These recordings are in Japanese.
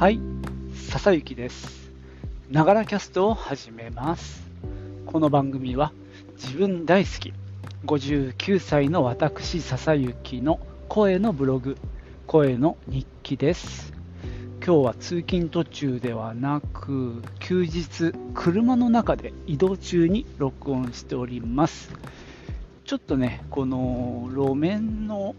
はい、笹幸です。ながらキャストを始めます。この番組は自分大好き59歳の私笹幸の声のブログ、声の日記です。今日は通勤途中ではなく休日車の中で移動中に録音しております。ちょっとね、この路面の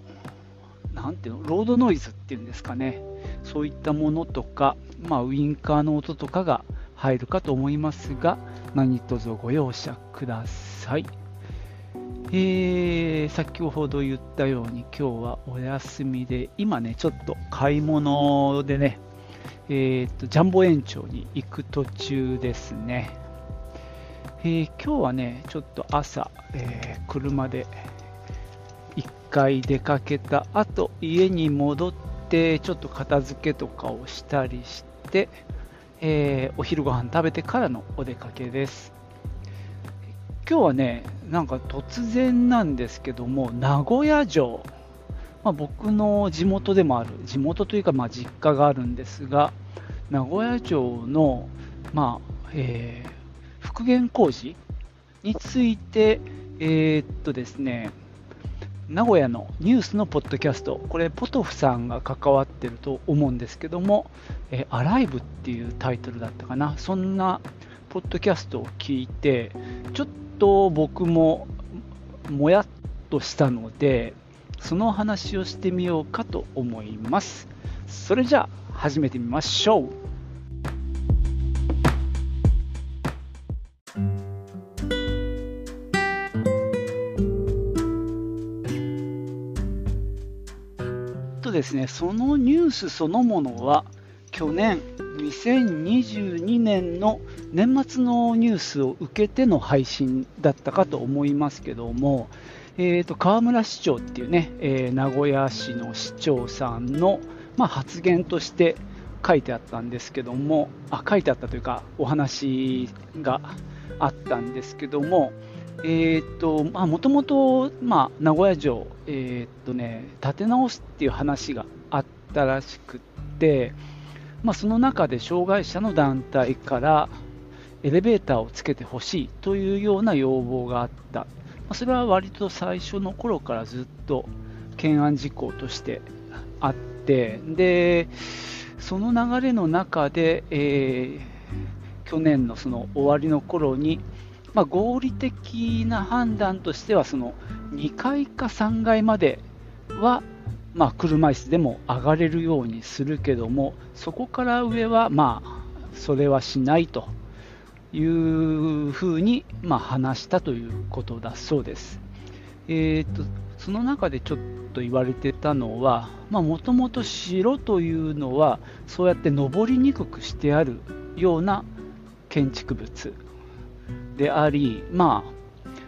なんていうのロードノイズっていうんですかね、そういったものとか、まあ、ウインカーの音とかが入るかと思いますが、何卒ご容赦ください。えー、先ほど言ったように今日はお休みで、今ね、ちょっと買い物でね、えーとジャンボ園長に行く途中ですね。えー今日はね、ちょっと朝、え車で1回出かけた後家に戻ってちょっと片付けとかをしたりして、えーお昼ご飯食べてからのお出かけです。今日はねなんか突然なんですけども名古屋城、まあ、僕の地元でもある地元というかまあ実家があるんですが名古屋城の、まあえー復元工事について、えーっとですね、名古屋のニュースのポッドキャスト、これ、ポトフさんが関わってると思うんですけども、えアライブっていうタイトルだったかな、そんなポッドキャストを聞いて、ちょっと僕ももやっとしたので、その話をしてみようかと思います。それじゃあ、始めてみましょう。とですね、そのニュースそのものは、去年、2022年の年末のニュースを受けての配信だったかと思いますけども、えー、と河村市長っていうね、えー名古屋市の市長さんの、まあ、発言として書いてあったんですけども、あ書いてあったというか、お話があったんですけども、えーとまあ、もともと、まあ、名古屋城、えーとね、建て直すっていう話があったらしくて、まあ、その中で障害者の団体からエレベーターをつけてほしいというような要望があった、まあ、それは割と最初の頃からずっと懸案事項としてあって、でその流れの中で、えー去年のその終わりの頃に、まあ、合理的な判断としてはその2階か3階までは、まあ、車椅子でも上がれるようにするけどもそこから上はまあそれはしないというふうに、まあ、話したということだそうです。えーとその中でちょっと言われてたのはもともと城というのはそうやって登りにくくしてあるような建築物であり、まあ、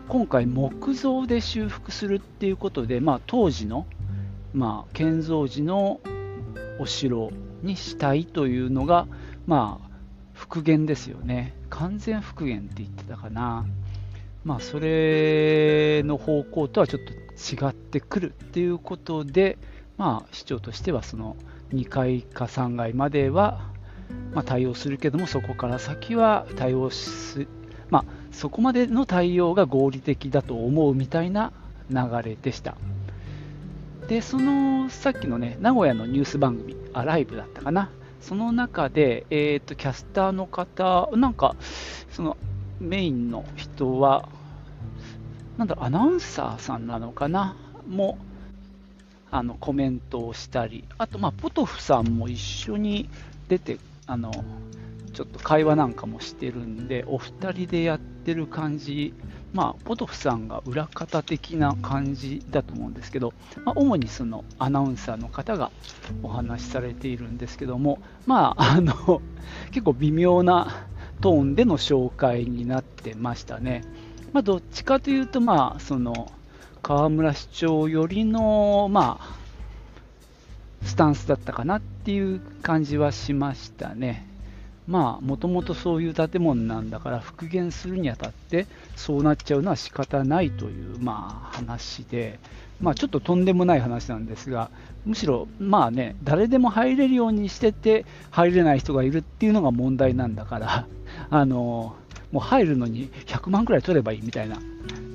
今回木造で修復するっていうことで、まあ、当時の、まあ、建造時のお城にしたいというのが、まあ、復元ですよね。完全復元って言ってたかな、まあ、それの方向とはちょっと違ってくるっていうことで、まあ、市長としてはその2階か3階まではまあ、対応するけども、そこから先は対応し、まあ、そこまでの対応が合理的だと思うみたいな流れでした。で、そのさっきのね、名古屋のニュース番組、アライブだったかな、その中で、えーと、キャスターの方、なんか、そのメインの人は、なんだろう、アナウンサーさんなのかな、もあのコメントをしたり、あと、まあ、ポトフさんも一緒に出てあのちょっと会話なんかもしてるんで、お二人でやってる感じ、まあ、ポトフさんが裏方的な感じだと思うんですけど、まあ、主にそのアナウンサーの方がお話しされているんですけども、まあ、あの結構微妙なトーンでの紹介になってましたね。まあ、どっちかというと、まあ、その河村市長よりの、まあ、スタンスだったかなっていう感じはしましたね。まあ、もともとそういう建物なんだから、復元するにあたって、そうなっちゃうのは仕方ないという、まあ、話で、まあ、ちょっととんでもない話なんですが、むしろ、まあね、誰でも入れるようにしてて、入れない人がいるっていうのが問題なんだから、あのもう入るのに100万くらい取ればいいみたいな、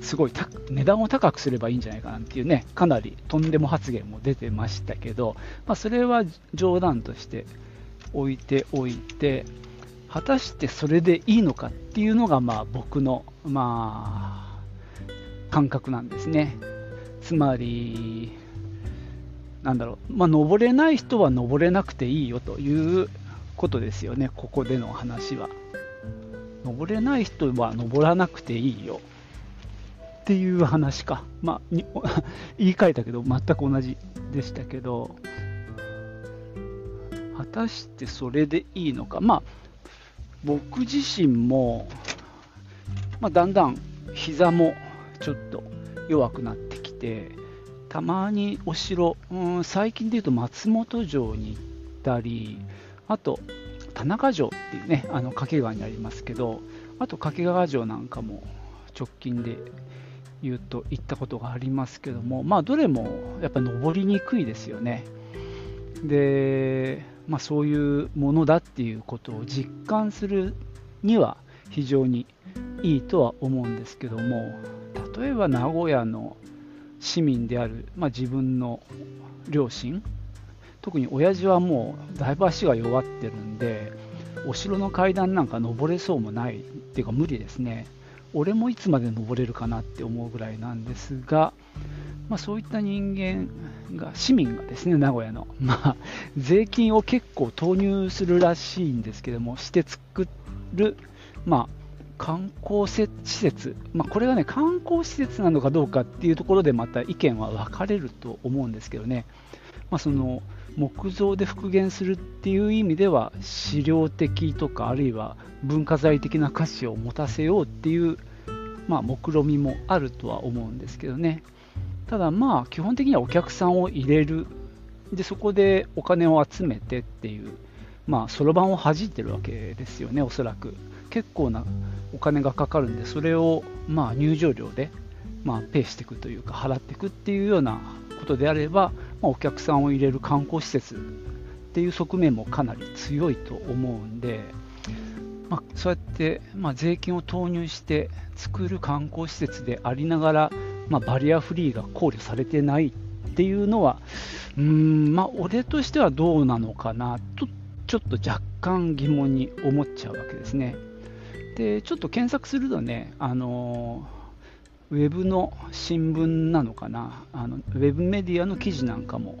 すごい値段を高くすればいいんじゃないかなっていうね、かなりとんでも発言も出てましたけど、まあ、それは冗談として置いておいて、果たしてそれでいいのかっていうのが、まあ、僕の、まあ、感覚なんですね。つまり、なんだろう、まあ、登れない人は登れなくていいよということですよね、ここでの話は。登れない人は登らなくていいよっていう話か。まあ、言い換えたけど、全く同じでしたけど、果たしてそれでいいのか。まあ、僕自身も、まあ、だんだん膝もちょっと弱くなってきて、たまにお城、うん、最近で言うと松本城に行ったり、あと田中城っていうね、あの掛川にありますけど、あと掛川城なんかも直近で言うと行ったことがありますけども、まあ、どれもやっぱ登りにくいですよね。で、まあ、そういうものだっていうことを実感するには非常にいいとは思うんですけども例えば名古屋の市民である、まあ、自分の両親特に親父はもうだいぶ足が弱ってるんでお城の階段なんか登れそうもないっていうか無理ですね。俺もいつまで登れるかなって思うぐらいなんですが、まあ、そういった人間が市民がですね名古屋の、まあ、税金を結構投入するらしいんですけどもして作る、まあ、観光施設、まあ、これがね観光施設なのかどうかっていうところでまた意見は分かれると思うんですけどね、まあ、その木造で復元するっていう意味では資料的とかあるいは文化財的な価値を持たせようっていう、まあ、目論みもあるとは思うんですけどねただまあ基本的にはお客さんを入れる。でそこでお金を集めてっていうまあそろばんを弾いてるわけですよねおそらく。結構なお金がかかるんでそれをまあ入場料でまあペイしていくというか払っていくっていうようなことであれば、まあ、お客さんを入れる観光施設っていう側面もかなり強いと思うんで、まあ、そうやって、まあ、税金を投入して作る観光施設でありながら、まあ、バリアフリーが考慮されてないっていうのは、うーん、まあ、俺としてはどうなのかなと、ちょっと若干疑問に思っちゃうわけですね。で、ちょっと検索するとね、あのーウェブの新聞なのかなあのウェブメディアの記事なんかも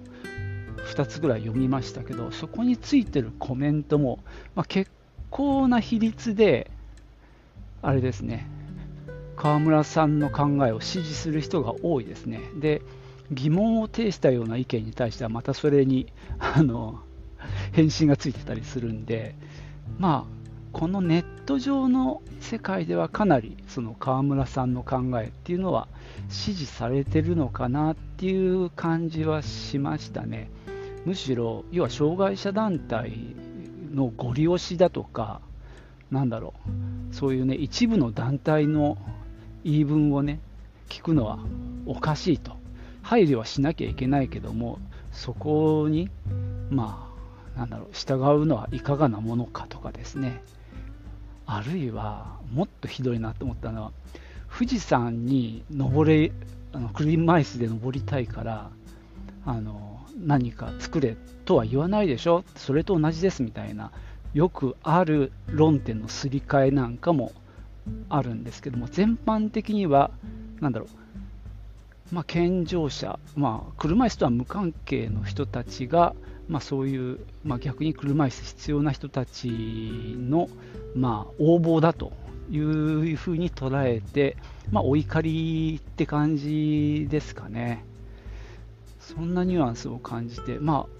2つぐらい読みましたけどそこについてるコメントも、まあ、結構な比率であれですね川村さんの考えを支持する人が多いですねで疑問を呈したような意見に対してはまたそれにあの返信がついてたりするんでまあこのネット上の世界ではかなりその川村さんの考えっていうのは支持されてるのかなっていう感じはしましたね。むしろ、要は障害者団体のご利用しだとか、なんだろう、そういうね、一部の団体の言い分をね、聞くのはおかしいと。配慮はしなきゃいけないけども、そこに、まあ、なんだろう、従うのはいかがなものかとかですね。あるいはもっとひどいなと思ったのは富士山に登れあの車椅子で登りたいからあの何か作れとは言わないでしょそれと同じですみたいなよくある論点のすり替えなんかもあるんですけども全般的には何だろう、まあ、健常者、まあ、車椅子とは無関係の人たちがまあ、そういう、まあ、逆に車椅子必要な人たちの、まあ、応募だというふうに捉えて、まあ、お怒りって感じですかね。そんなニュアンスを感じて、まあ、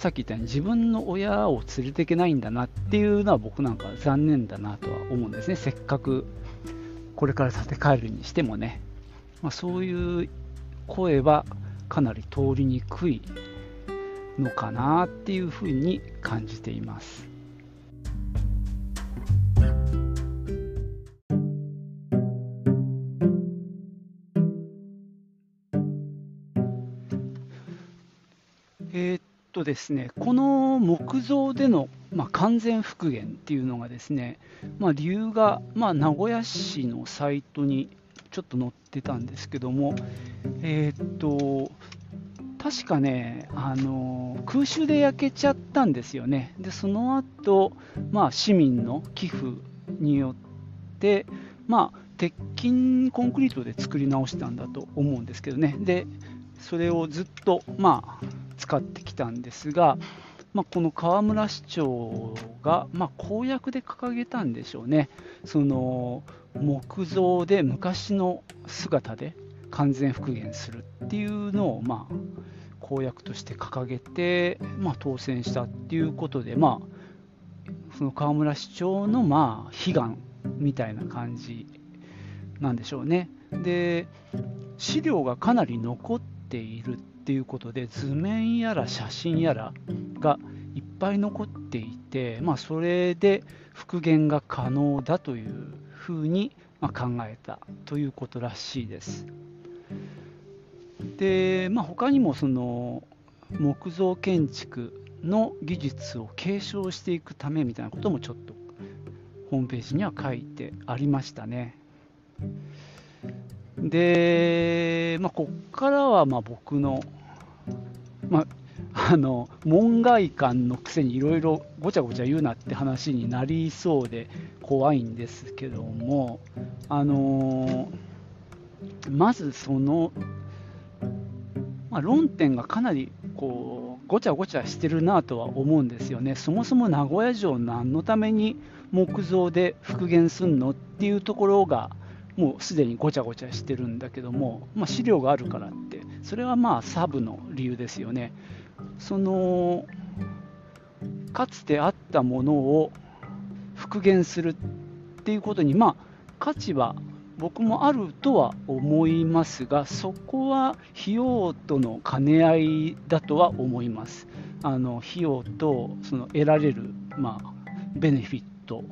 さっき言ったように自分の親を連れていけないんだなっていうのは僕なんか残念だなとは思うんですね。せっかくこれから建て替えるにしてもね。まあ、そういう声はかなり通りにくいのかなっていうふうに感じています。ですね、この木造での、まあ、完全復元っていうのがですね、まあ、理由が、まあ、名古屋市のサイトにちょっと載ってたんですけども、えー、っと、確かね、あの空襲で焼けちゃったんですよね。で、その後、まあ、市民の寄付によって、まあ、鉄筋コンクリートで作り直したんだと思うんですけどね。で、それをずっと、まあ、使ってきたんですが、まあ、この河村市長が、まあ、公約で掲げたんでしょうね。その木造で昔の姿で完全復元するっていうのを、まあ、公約として掲げて、まあ、当選したっていうことで、まあ、その河村市長の、まあ、悲願みたいな感じなんでしょうね。で資料がかなり残っているっていうことで図面やら写真やらがいっぱい残っていて、まあ、それで復元が可能だというふうに考えたということらしいです。で、まあ、他にもその木造建築の技術を継承していくためみたいなこともちょっとホームページには書いてありましたね。で、まあ、ここからはま僕のまあ、の門外観のくせにいろいろごちゃごちゃ言うなって話になりそうで怖いんですけども、あのー、まずその、まあ、論点がかなりこうごちゃごちゃしてるなとは思うんですよね。そもそも名古屋城何のために木造で復元すんのっていうところがもうすでにごちゃごちゃしてるんだけども、まあ、資料があるからってそれはまあサブの理由ですよね。そのかつてあったものを復元するっていうことに、まあ、価値は僕もあるとは思いますが、そこは費用との兼ね合いだとは思います。あの費用とその得られる、まあ、ベネフィット、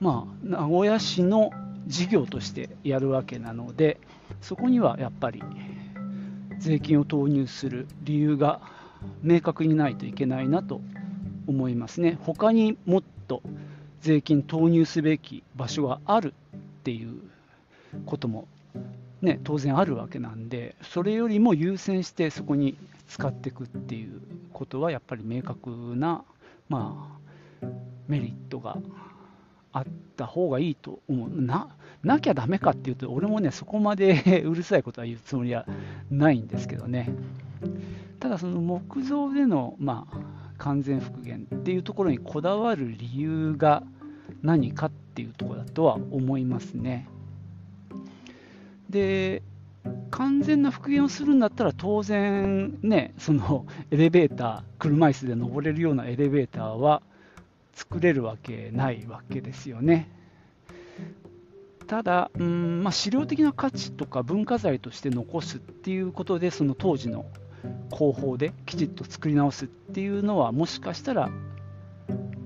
まあ、名古屋市の事業としてやるわけなので、そこにはやっぱり税金を投入する理由が明確にないといけないなと思いますね。他にもっと税金投入すべき場所があるっていうことも、ね、当然あるわけなんで、それよりも優先してそこに使っていくっていうことはやっぱり明確な、まあ、メリットがあった方がいいと思う。ななきゃダメかっていうと、俺もね、そこまで うるさいことは言うつもりはないんですけどね。ただ、その木造での、まあ、完全復元っていうところにこだわる理由が何かっていうところだとは思いますね。で、完全な復元をするんだったら当然ね、そのエレベーター、車椅子で登れるようなエレベーターは作れるわけないわけですよね。ただ、うんまあ、資料的な価値とか文化財として残すっていうことで、その当時の工法できちっと作り直すっていうのは、もしかしたら、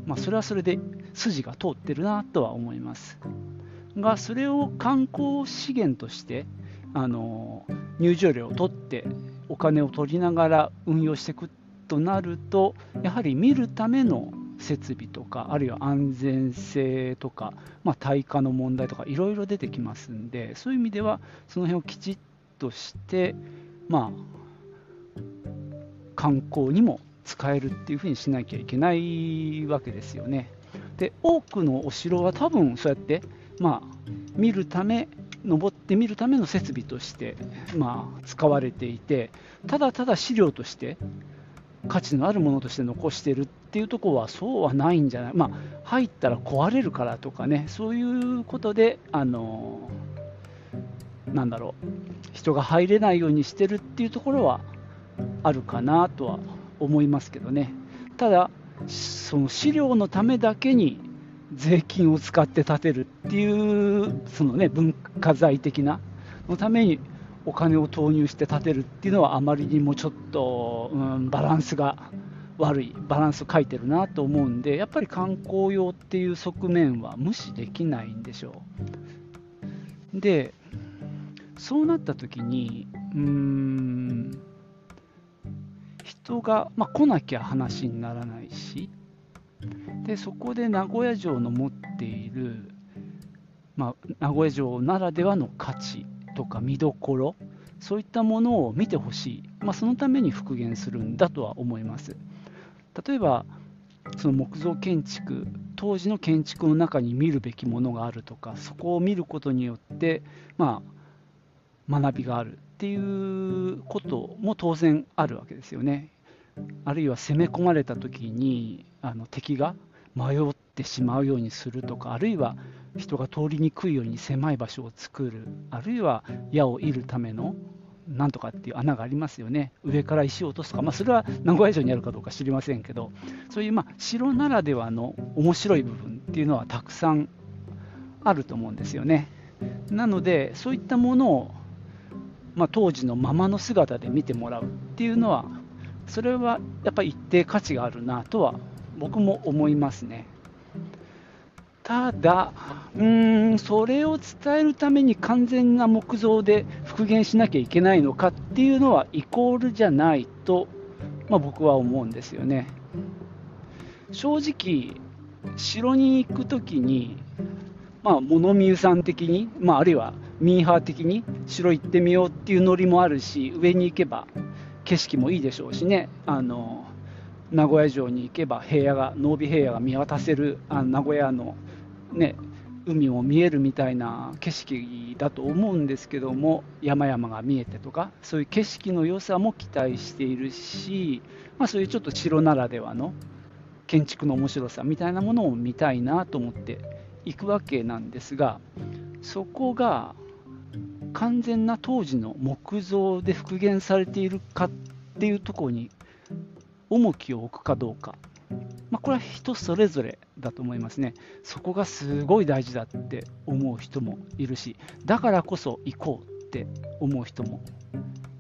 まあ、それはそれで筋が通ってるなとは思います。が、それを観光資源としてあの入場料を取ってお金を取りながら運用していくとなると、やはり見るための設備とか、あるいは安全性とか、まあ、耐火の問題とか、いろいろ出てきますんで、そういう意味では、その辺をきちっとして、まあ、観光にも使えるっていうふうにしなきゃいけないわけですよね。で、多くのお城は多分そうやって、まあ、見るため、登ってみるための設備として、まあ、使われていて、ただただ資料として価値のあるものとして残してるっていうとこはそうはないんじゃない、まあ、入ったら壊れるからとかね、そういうことで、あのなんだろう、人が入れないようにしてるっていうところはあるかなとは思いますけどね。ただ、その資料のためだけに税金を使って建てるっていう、そのね、文化財的なのためにお金を投入して建てるっていうのはあまりにもちょっと、うん、バランスが悪いバランスを書いてるなと思うんでやっぱり観光用っていう側面は無視できないんでしょう。でそうなった時にうーん人が、まあ、来なきゃ話にならないしでそこで名古屋城の持っている、まあ、名古屋城ならではの価値とか見どころそういったものを見てほしい、まあ、そのために復元するんだとは思います例えばその木造建築当時の建築の中に見るべきものがあるとかそこを見ることによって、まあ、学びがあるっていうことも当然あるわけですよね。あるいは攻め込まれた時にあの敵が迷ってしまうようにするとかあるいは人が通りにくいように狭い場所を作る。あるいは矢を射るためのなんとかっていう穴がありますよね。上から石を落とすとか、まあ、それは名古屋城にあるかどうか知りませんけど。そういうまあ城ならではの面白い部分っていうのはたくさんあると思うんですよね。なのでそういったものをまあ、当時のままの姿で見てもらうっていうのはそれはやっぱり一定価値があるなとは僕も思いますね。ただ、うーん、それを伝えるために完全な木造で復元しなきゃいけないのかっていうのはイコールじゃないと、まあ、僕は思うんですよね。正直、城に行くときに、まあ、物見湯さん的に、まあ、あるいはミーハー的に城行ってみようっていうノリもあるし上に行けば景色もいいでしょうしねあの名古屋城に行けば平野が濃尾平野が見渡せるあ名古屋の、ね、海も見えるみたいな景色だと思うんですけども山々が見えてとかそういう景色の良さも期待しているし、まあ、そういうちょっと城ならではの建築の面白さみたいなものを見たいなと思って行くわけなんですがそこが完全な当時の木造で復元されているかっていうところに重きを置くかどうか、まあ、これは人それぞれだと思いますね。そこがすごい大事だって思う人もいるしだからこそ行こうって思う人も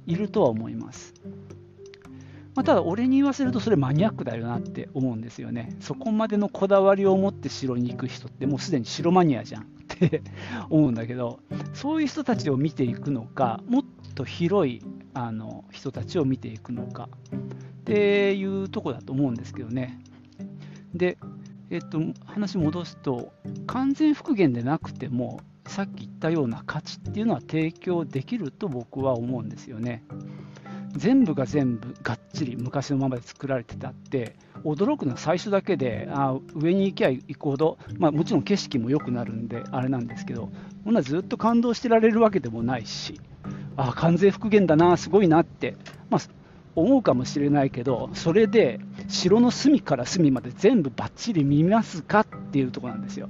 いるとは思います、まあ、ただ俺に言わせるとそれマニアックだよなって思うんですよね。そこまでのこだわりを持って城に行く人ってもうすでに城マニアじゃんって 思うんだけどそういう人たちを見ていくのかもっと広いあの人たちを見ていくのか。っていうとこだと思うんですけどね。で、えっと、話戻すと完全復元でなくてもさっき言ったような価値っていうのは提供できると僕は思うんですよね。全部が全部がっちり昔のままで作られてたって驚くのは最初だけであ上に行きゃ行くほど、まあ、もちろん景色も良くなるんであれなんですけどほんなずっと感動してられるわけでもないしあ完全復元だなすごいなって、まあ、思うかもしれないけどそれで城の隅から隅まで全部ばっちり見ますかっていうとこなんですよ。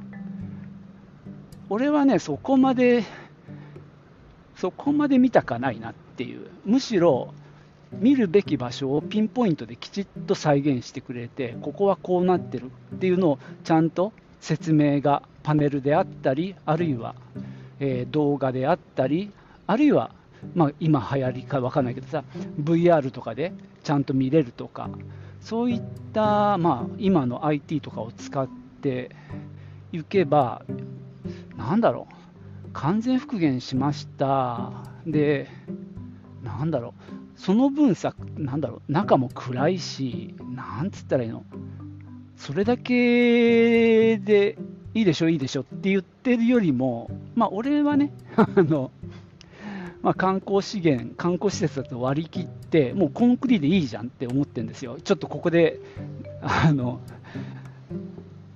俺はねそこまでそこまで見たかないなっていうむしろ見るべき場所をピンポイントできちっと再現してくれてここはこうなってるっていうのをちゃんと説明がパネルであったりあるいは、えー、動画であったりあるいは、まあ、今流行りか分かんないけどさ VR とかでちゃんと見れるとかそういった、まあ、今の IT とかを使っていけばなんだろう完全復元しました。でなんだろうその分さ、なんだろう、中も暗いし、なんつったらいいの、それだけでいいでしょ、いいでしょって言ってるよりも、まあ、俺はね、あの、まあ、観光資源、観光施設だと割り切って、もうコンクリでいいじゃんって思ってるんですよ。ちょっとここで、あの、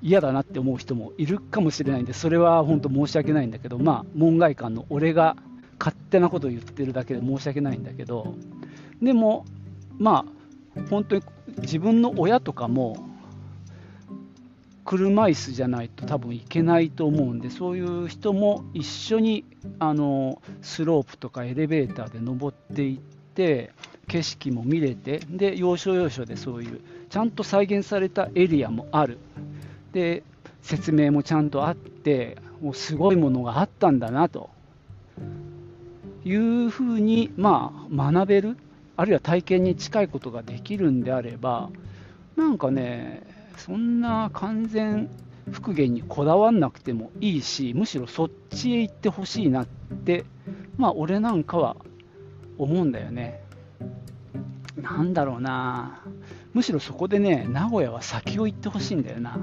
嫌だなって思う人もいるかもしれないんで、それは本当申し訳ないんだけど、まあ、門外漢の俺が勝手なことを言ってるだけで申し訳ないんだけど、でも、まあ、本当に自分の親とかも、車椅子じゃないと多分行けないと思うんで、そういう人も一緒にあのスロープとかエレベーターで登っていって、景色も見れて、で要所要所でそういうちゃんと再現されたエリアもある、で説明もちゃんとあって、もうすごいものがあったんだなと。いうふうに、まあ、学べるあるいは体験に近いことができるんであれば、なんかね、そんな完全復元にこだわんなくてもいいし、むしろそっちへ行ってほしいなって、まあ、俺なんかは思うんだよね。なんだろうな、むしろそこでね、名古屋は先を行ってほしいんだよな。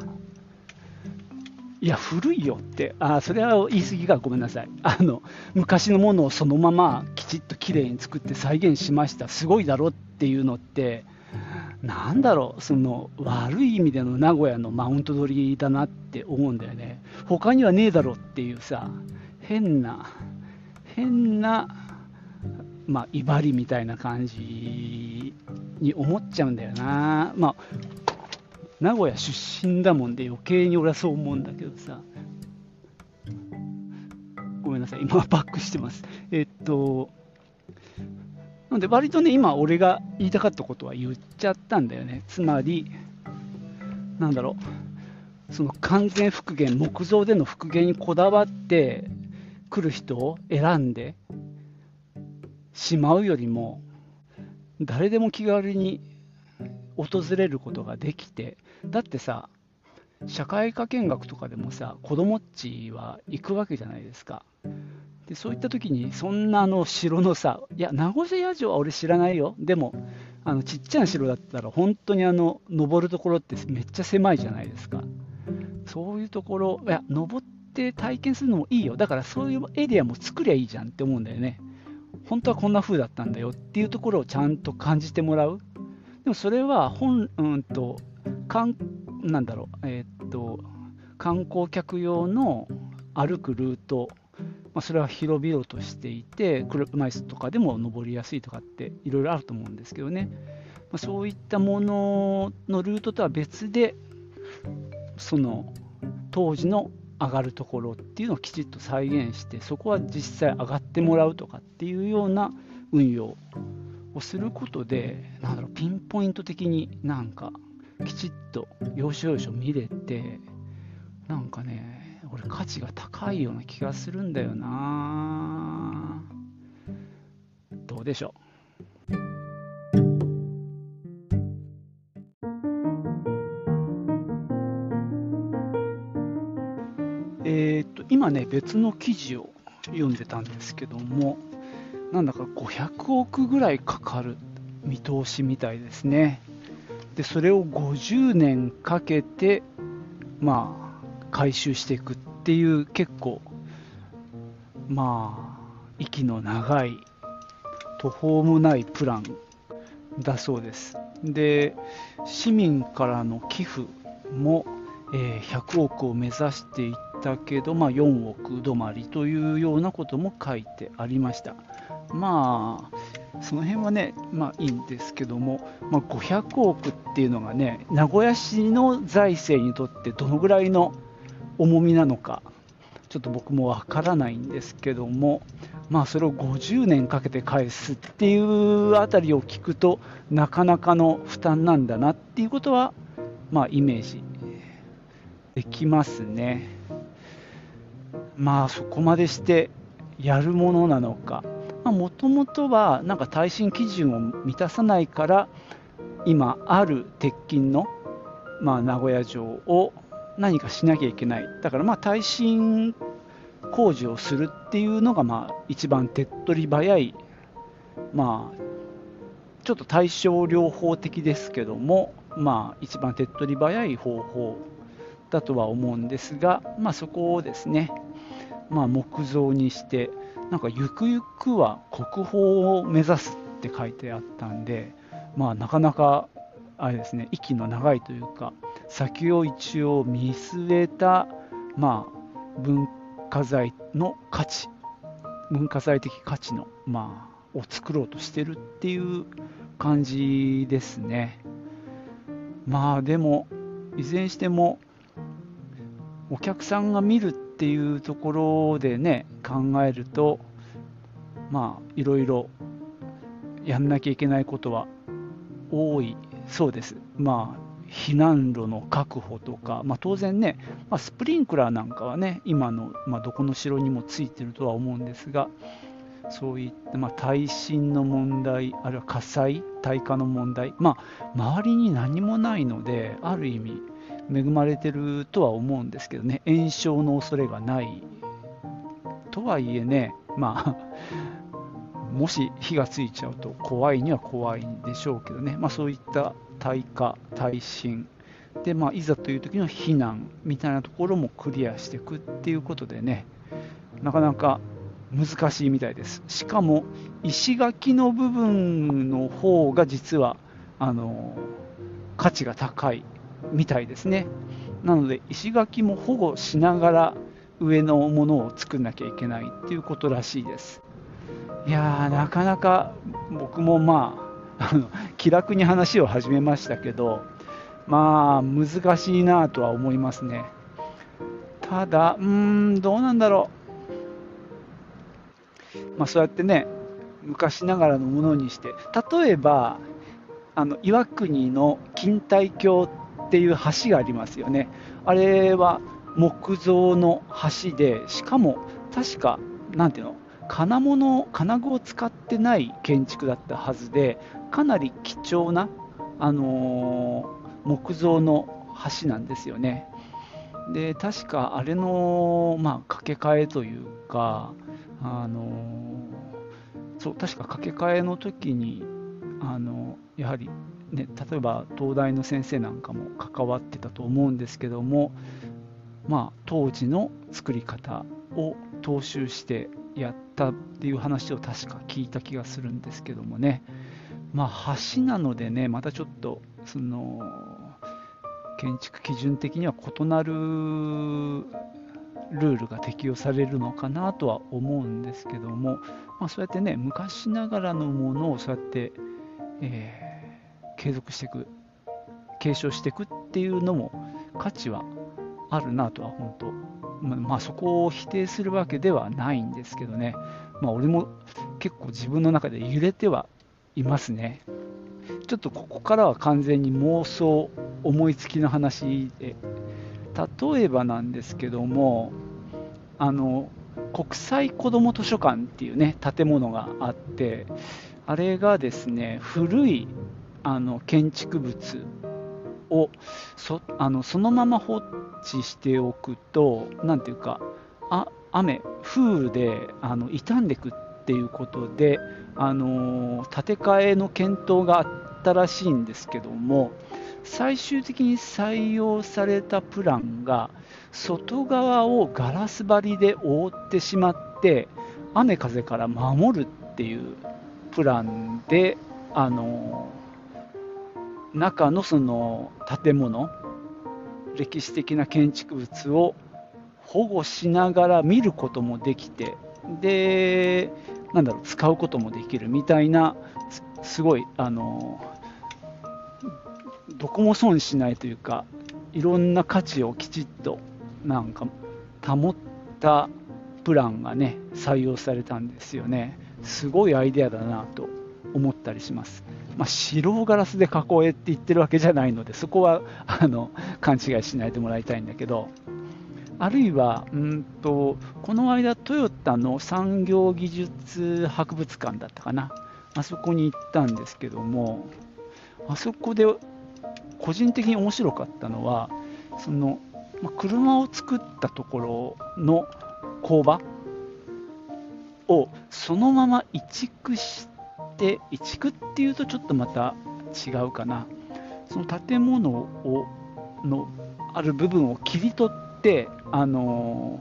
いや、古いよって、あそれは言い過ぎか、ごめんなさいあの。昔のものをそのままきちっときれいに作って再現しました、すごいだろっていうのって、なんだろう、その悪い意味での名古屋のマウント取りだなって思うんだよね。他にはねえだろっていうさ、変な、変な、まあ、威張りみたいな感じに思っちゃうんだよな。まあ名古屋出身だもんで余計に俺はそう思うんだけどさ。ごめんなさい、今はバックしてます。えっと、ので割とね、今俺が言いたかったことは言っちゃったんだよね。つまり、なんだろう、その完全復元、木造での復元にこだわって来る人を選んでしまうよりも、誰でも気軽に訪れることができて、だってさ、社会科見学とかでもさ、子供っちは行くわけじゃないですか。でそういった時に、そんなあの城のさ、いや、名護屋城は俺知らないよ。でも、あのちっちゃな城だったら、本当にあの登るところってめっちゃ狭いじゃないですか。そういうところ、いや、登って体験するのもいいよ。だからそういうエリアも作りゃいいじゃんって思うんだよね。本当はこんな風だったんだよっていうところをちゃんと感じてもらう。でもそれは本、うんと、かんなんだろう、えー、っと、観光客用の歩くルート、まあ、それは広々としていて、車椅子とかでも登りやすいとかっていろいろあると思うんですけどね、まあ、そういったもののルートとは別で、その当時の上がるところっていうのをきちっと再現して、そこは実際上がってもらうとかっていうような運用をすることで、なんだろう、ピンポイント的になんかきちっと要所要所見れて、なんかね、俺価値が高いような気がするんだよなどうでしょう？えっと今ね別の記事を読んでたんですけどもなんだか500億ぐらいかかる見通しみたいですね。でそれを50年かけて、まあ、回収していくっていう結構、まあ、息の長い途方もないプランだそうです。で市民からの寄付も、え、100億を目指していったけど、まあ、4億止まりというようなことも書いてありました。まあ、その辺はね、まあいいんですけども、まあ、500億っていうのがね、名古屋市の財政にとってどのぐらいの重みなのか、ちょっと僕もわからないんですけども、まあそれを50年かけて返すっていうあたりを聞くと、なかなかの負担なんだなっていうことは、まあイメージできますね。まあそこまでしてやるものなのか、もともとはなんか耐震基準を満たさないから今ある鉄筋の、まあ、名古屋城を何かしなきゃいけない。だからまあ耐震工事をするっていうのがまあ一番手っ取り早い。まあちょっと対症療法的ですけどもまあ一番手っ取り早い方法だとは思うんですがまあそこをですねまあ木造にしてなんかゆくゆくは国宝を目指すって書いてあったんで、まあ、なかなかあれですね息の長いというか先を一応見据えた、まあ、文化財の価値文化財的価値の、まあ、を作ろうとしてるっていう感じですねまあでもいずれにしてもお客さんが見るっていうところでね考えるとまあいろいろやんなきゃいけないことは多いそうです。まあ避難路の確保とか、まあ、当然ね、まあ、スプリンクラーなんかはね今の、まあ、どこの城にもついてるとは思うんですがそういった、ま、耐震の問題あるいは火災耐火の問題ま周りに何もないのである意味恵まれてるとは思うんですけどね、炎症の恐れがないとはいえね、まあ、もし火がついちゃうと怖いには怖いんでしょうけどね、まあ、そういった耐火、耐震で、まあ、いざという時の避難みたいなところもクリアしていくっていうことでね、なかなか難しいみたいです。しかも石垣の部分の方が実はあの価値が高いみたいですね。なので石垣も保護しながら上のものを作んなきゃいけないっていうことらしいです。いやー、なかなか僕もまあ、気楽に話を始めましたけど、まあ、難しいなとは思いますね。ただ、うーん、どうなんだろう。まあ、そうやってね、昔ながらのものにして、例えば、あの岩国の錦帯橋っていう橋がありますよね。あれは木造の橋で、しかも確か、なんていうの、金物、金具を使ってない建築だったはずで、かなり貴重な、あのー、木造の橋なんですよね。で、確かあれの、まあ、掛け替えというか、あのー、そう、確か掛け替えの時に、あのやはり、ね、例えば東大の先生なんかも関わってたと思うんですけども、まあ、当時の作り方を踏襲してやったっていう話を確か聞いた気がするんですけどもね、まあ、橋なのでね、またちょっとその建築基準的には異なるルールが適用されるのかなとは思うんですけども、まあ、そうやってね、昔ながらのものをそうやって、えー、継続していく、継承していくっていうのも価値はあるなとは本当まあ、そこを否定するわけではないんですけどね、まあ、俺も結構自分の中で揺れてはいますね。ちょっとここからは完全に妄想、思いつきの話で、例えばなんですけども、あの国際子ども図書館っていうね建物があって、あれがですね古いあの建築物をそあのそのまま放置しておくと、なんていうか、あ雨、風雨であの傷んでいくっていうことで、あの建て替えの検討があったらしいんですけども、最終的に採用されたプランが、外側をガラス張りで覆ってしまって、雨風から守るっていうプランで、あの中のその建物、歴史的な建築物を保護しながら見ることもできて、で、なんだろう、使うこともできるみたいな、すごい、あの、どこも損しないというか、いろんな価値をきちっとなんか保ったプランがね、採用されたんですよね。すごいアイデアだなと思ったりします。まあ、白ガラスで囲えって言ってるわけじゃないので、そこはあの勘違いしないでもらいたいんだけど、あるいは、うんとこの間、トヨタの産業技術博物館だったかな、あそこに行ったんですけども、あそこで個人的に面白かったのは、そのまあ、車を作ったところの工場をそのまま移築してで移築っていうとちょっとまた違うかな。その建物をのある部分を切り取ってあの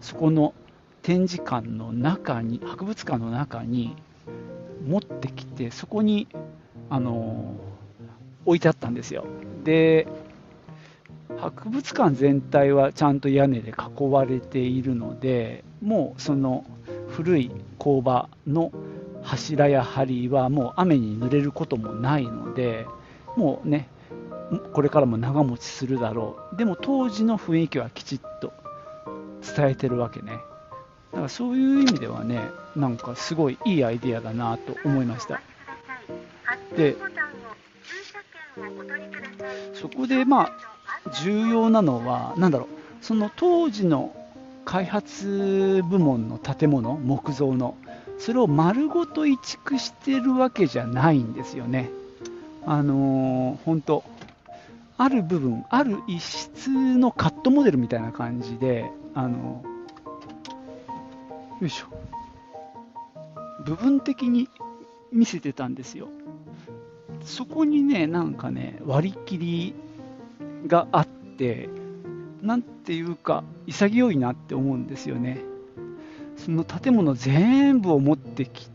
そこの展示館の中に博物館の中に持ってきてそこにあの置いてあったんですよ。で博物館全体はちゃんと屋根で囲われているのでもうその古い工場の柱や梁はもう雨に濡れることもないので、もうね、これからも長持ちするだろう。でも当時の雰囲気はきちっと伝えてるわけね。だからそういう意味ではね、なんかすごいいいアイディアだなと思いました。で、そこでまあ重要なのは、なんだろう、その当時の開発部門の建物、木造の、それを丸ごと移築してるわけじゃないんですよね。あのー、本当ある部分、ある一室のカットモデルみたいな感じで、あのー、よいしょ。部分的に見せてたんですよ。そこにね、なんかね、割り切りがあって、なんていうか、潔いなって思うんですよね。その建物全部を持ってき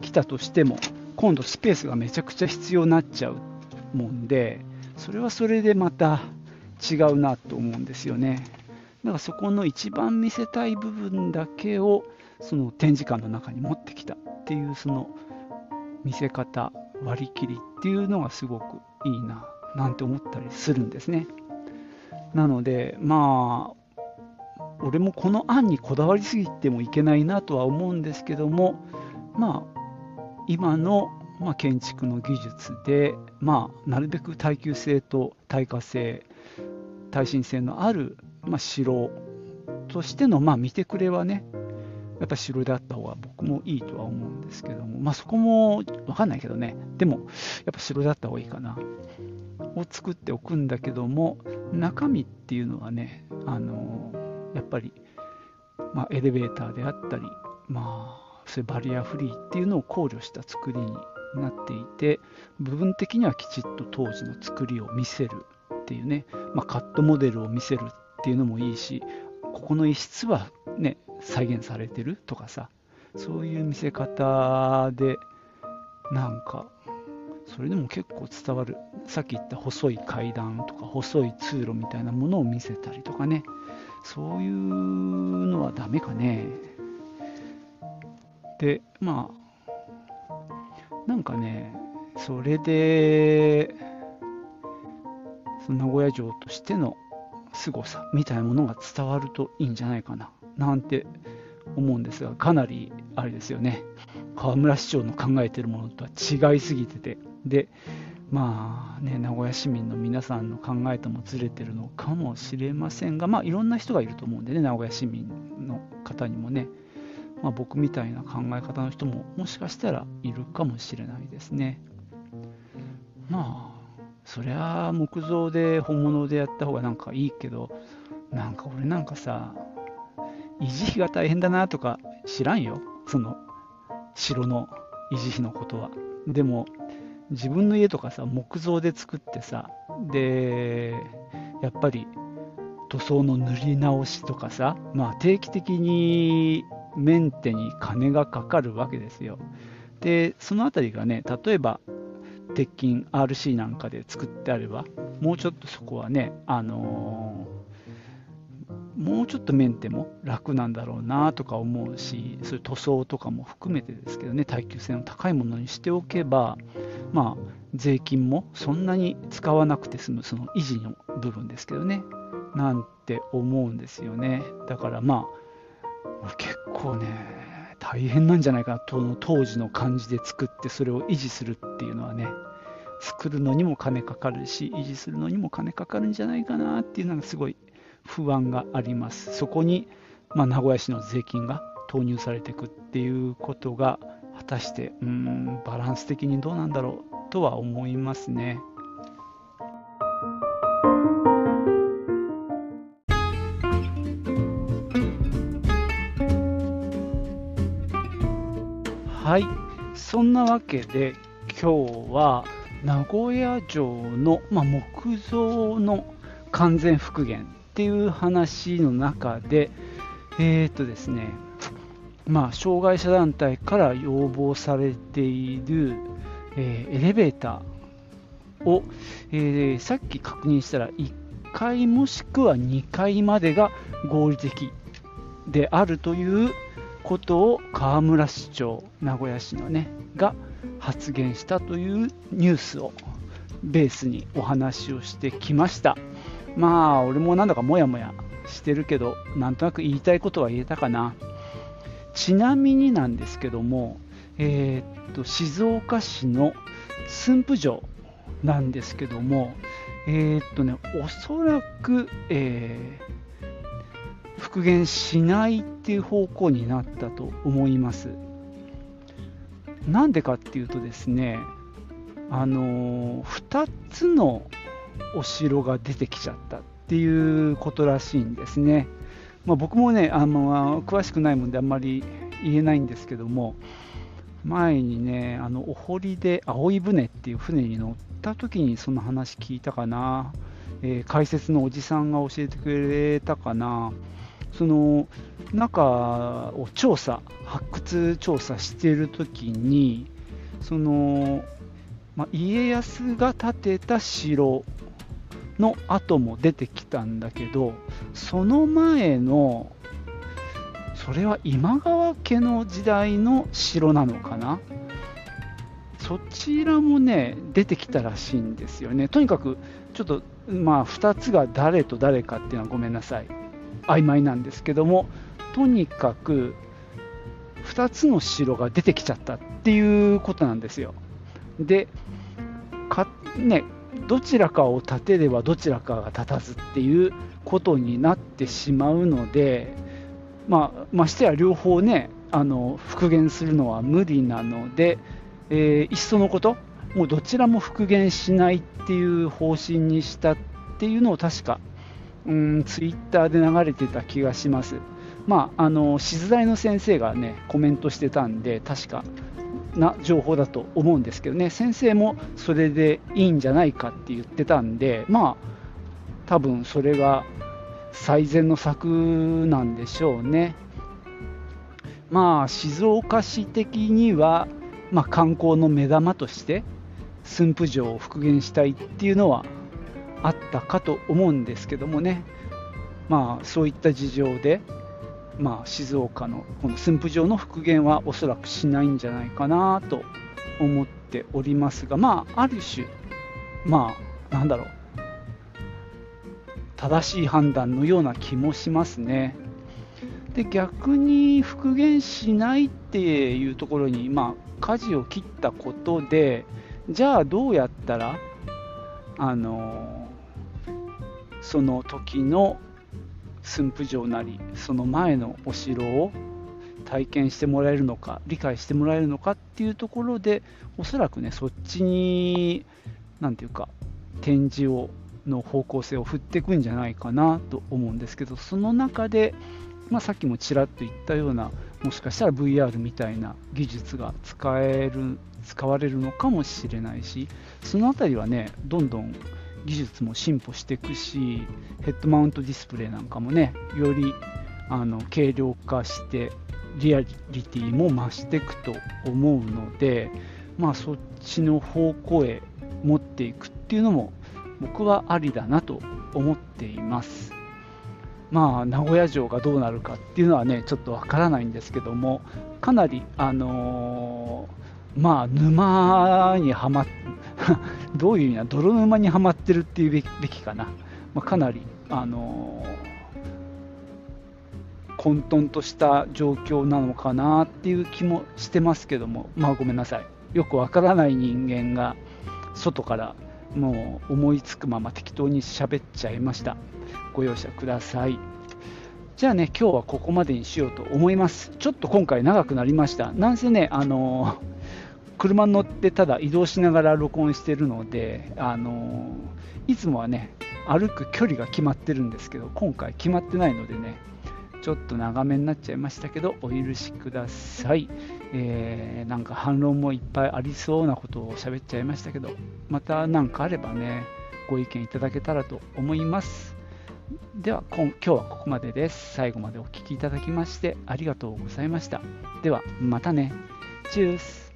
来たとしても、今度スペースがめちゃくちゃ必要になっちゃうもんで、それはそれでまた違うなと思うんですよね。だからそこの一番見せたい部分だけをその展示館の中に持ってきたっていうその見せ方割り切りっていうのがすごくいいななんて思ったりするんですねなのでまあ俺もこの案にこだわりすぎてもいけないなとは思うんですけどもまあ今の、まあ、建築の技術で、まあ、なるべく耐久性と耐火性耐震性のある、まあ、城としての、まあ、見てくれはねやっぱ城であった方が僕もいいとは思うんですけども、まあ、そこも分かんないけどね、でもやっぱ城であった方がいいかな。を作っておくんだけども、中身っていうのはね、あのやっぱり、まあ、エレベーターであったり、まあ、そういうバリアフリーっていうのを考慮した作りになっていて、部分的にはきちっと当時の作りを見せるっていうね、まあ、カットモデルを見せるっていうのもいいし、ここの一室はね、再現されてるとかさ、そういう見せ方で、なんか、それでも結構伝わる。さっき言った細い階段とか細い通路みたいなものを見せたりとかね、そういうのはダメかね。で、まあ、なんかね、それで、その名古屋城としての凄さみたいなものが伝わるといいんじゃないかななんて思うんですがかなりあれですよね河村市長の考えてるものとは違いすぎててでまあね名古屋市民の皆さんの考えともずれてるのかもしれませんがまあいろんな人がいると思うんでね名古屋市民の方にもねまあ、僕みたいな考え方の人ももしかしたらいるかもしれないですね。まあそりゃあ木造で本物でやった方がなんかいいけど、なんか俺なんかさ、維持費が大変だなとか知らんよ。その城の維持費のことは。でも、自分の家とかさ、木造で作ってさ、で、やっぱり塗装の塗り直しとかさ、まあ定期的にメンテに金がかかるわけですよ。で、そのあたりがね、例えば鉄筋 RC なんかで作ってあれば、もうちょっとそこはね、あのー、もうちょっとメンテも楽なんだろうなとか思うし、そういう塗装とかも含めてですけどね、耐久性の高いものにしておけば、まあ、税金もそんなに使わなくて済む、その維持の部分ですけどね、なんて思うんですよね。だからまあ、結構ね、大変なんじゃないかなと当時の感じで作ってそれを維持するっていうのはね。作るのにも金かかるし維持するのにも金かかるんじゃないかなっていうのがすごい不安があります。そこに、まあ、名古屋市の税金が投入されていくっていうことが果たしてうんバランス的にどうなんだろうとは思いますね。はい、そんなわけで今日は名古屋城の、まあ、木造の完全復元っていう話の中で、えー、っとですね、まあ、障害者団体から要望されている、えー、エレベーターを、えー、さっき確認したら1階もしくは2階までが合理的であるということを河村市長、名古屋市のね、が発言したというニュースをベースにお話をしてきました。まあ、俺もなんだかモヤモヤしてるけど、なんとなく言いたいことは言えたかな。ちなみになんですけども、えー、っと静岡市の駿府城なんですけども、えー、っとね、おそらく、えー復元しないっていう方向になったと思います。なんでかっていうとですね、あの2つのお城が出てきちゃったっていうことらしいんですね。まあ、僕もねあの詳しくないもんであんまり言えないんですけども、前にね、あのお堀で青い船っていう船に乗った時にその話聞いたかな、えー、解説のおじさんが教えてくれたかな、その中を調査、発掘調査している時に、そのまあ、家康が建てた城の跡も出てきたんだけどその前のそれは今川家の時代の城なのかな？そちらもね出てきたらしいんですよね。とにかくちょっとまあ2つが誰と誰かっていうのはごめんなさい。曖昧なんですけどもとにかく2つの城が出てきちゃったっていうことなんですよ。で、ね、どちらかを立てればどちらかが立たずっていうことになってしまうので、まあ、ましてや両方ねあの復元するのは無理なので、えー、いっそのこともうどちらも復元しないっていう方針にしたっていうのを確かうんツイッターで流れてた気がします。まあ、あの静大の先生がねコメントしてたんで確かな情報だと思うんですけどね、先生もそれでいいんじゃないかって言ってたんで、まあ、多分それが最善の策なんでしょうね。まあ、静岡市的には、まあ、観光の目玉として駿府城を復元したいっていうのはあったかと思うんですけどもね、まあ、そういった事情でまあ、静岡のこの駿府城の復元はおそらくしないんじゃないかなと思っておりますが、まあ、ある種、まあ、なんだろう、正しい判断のような気もしますね。で逆に復元しないっていうところに、まあ、舵を切ったことでじゃあどうやったらあのその時の駿府城なりその前のお城を体験してもらえるのか理解してもらえるのかっていうところでおそらくねそっちに何て言うか展示をの方向性を振っていくんじゃないかなと思うんですけどその中で、まあ、さっきもちらっと言ったようなもしかしたら VR みたいな技術が使える使われるのかもしれないしその辺りはねどんどん技術も進歩していくしヘッドマウントディスプレイなんかもねよりあの軽量化してリアリティも増していくと思うので、まあ、そっちの方向へ持っていくっていうのも僕はありだなと思っています。まあ、名古屋城がどうなるかっていうのはねちょっとわからないんですけどもかなり、あのー、まあ、沼にはまっどういう意味な泥沼にはまってるっていうべきかな、まあ、かなり、あのー、混沌とした状況なのかなっていう気もしてますけども、まあごめんなさい、よくわからない人間が外からもう思いつくまま適当に喋っちゃいました。ご容赦ください。じゃあね、今日はここまでにしようと思います。ちょっと今回長くなりました。なんせね、あのー車に乗ってただ移動しながら録音してるので、あのいつもはね、歩く距離が決まってるんですけど、今回決まってないのでね、ちょっと長めになっちゃいましたけど、お許しください。えー、なんか反論もいっぱいありそうなことを喋っちゃいましたけど、また何かあればね、ご意見いただけたらと思います。では今日はここまでです。最後までお聴きいただきましてありがとうございました。ではまたね。チュース